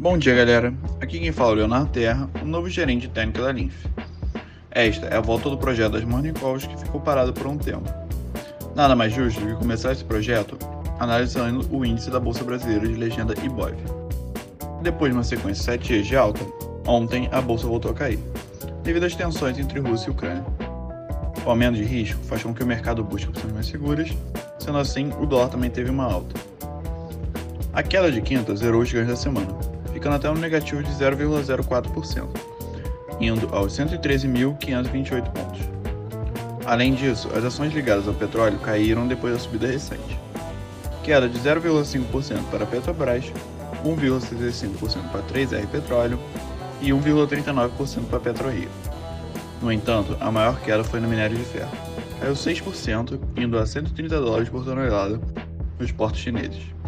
Bom dia, galera. Aqui quem fala é o Leonardo Terra, o novo gerente técnico da Linf. Esta é a volta do projeto das Morning Calls que ficou parado por um tempo. Nada mais justo do que começar esse projeto analisando o índice da Bolsa Brasileira de legenda IBOV. Depois de uma sequência de 7 dias de alta, ontem a bolsa voltou a cair, devido às tensões entre Rússia e Ucrânia. O aumento de risco faz com que o mercado busque opções mais seguras, sendo assim, o dólar também teve uma alta. A queda de quinta zerou os ganhos da semana, ficando até um negativo de 0,04%, indo aos 113.528 pontos. Além disso, as ações ligadas ao petróleo caíram depois da subida recente. Queda de 0,5% para Petrobras, 1,65% para 3R Petróleo e 1,39% para PetroRio. No entanto, a maior queda foi no minério de ferro. Caiu 6%, indo a 130 dólares por tonelada nos portos chineses.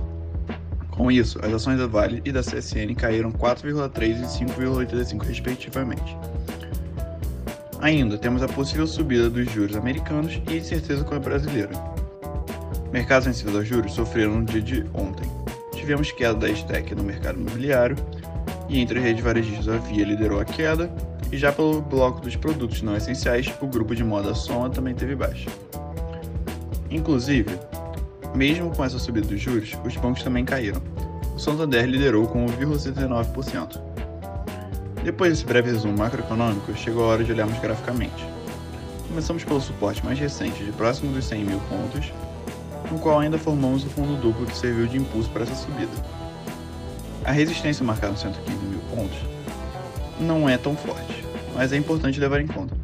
Com isso, as ações da Vale e da CSN caíram 4,3% e 5,85% respectivamente. Ainda temos a possível subida dos juros americanos e incerteza com a brasileira. Mercados sensíveis aos juros sofreram no dia de ontem. Tivemos queda da STEC no mercado imobiliário, e entre as redes varejistas a Via liderou a queda, e já pelo bloco dos produtos não essenciais, o grupo de moda Soma também teve baixa. Inclusive, mesmo com essa subida dos juros, os bancos também caíram. O Santander liderou com 1,79%. Depois desse breve resumo macroeconômico, chegou a hora de olharmos graficamente. Começamos pelo suporte mais recente de próximo dos 100 mil pontos, no qual ainda formamos o fundo duplo que serviu de impulso para essa subida. A resistência marcada nos 115 mil pontos não é tão forte, mas é importante levar em conta.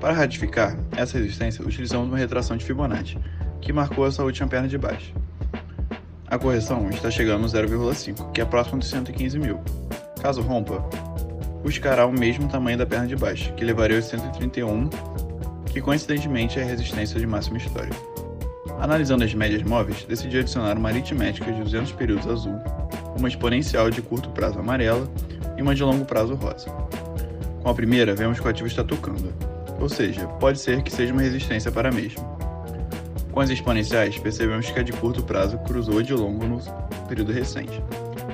Para ratificar essa resistência, utilizamos uma retração de Fibonacci, que marcou essa última perna de baixo. A correção está chegando no 0,5, que é próximo dos 115 mil. Caso rompa, buscará o mesmo tamanho da perna de baixo, que levaria aos 131, que coincidentemente é a resistência de máxima história. Analisando as médias móveis, decidi adicionar uma aritmética de 200 períodos azul, uma exponencial de curto prazo amarela e uma de longo prazo rosa. Com a primeira, vemos que o ativo está tocando, ou seja, pode ser que seja uma resistência para a mesma. Com as exponenciais, percebemos que a de curto prazo cruzou a de longo no período recente,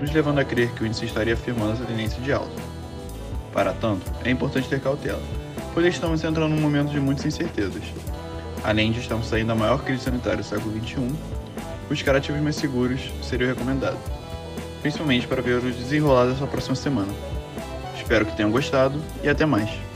nos levando a crer que o índice estaria afirmando essa tendência de alta. Para tanto, é importante ter cautela, pois estamos entrando num momento de muitas incertezas. Além de estarmos saindo da maior crise sanitária do século XXI, buscar ativos mais seguros seria o recomendado, principalmente para ver o desenrolar dessa próxima semana. Espero que tenham gostado e até mais!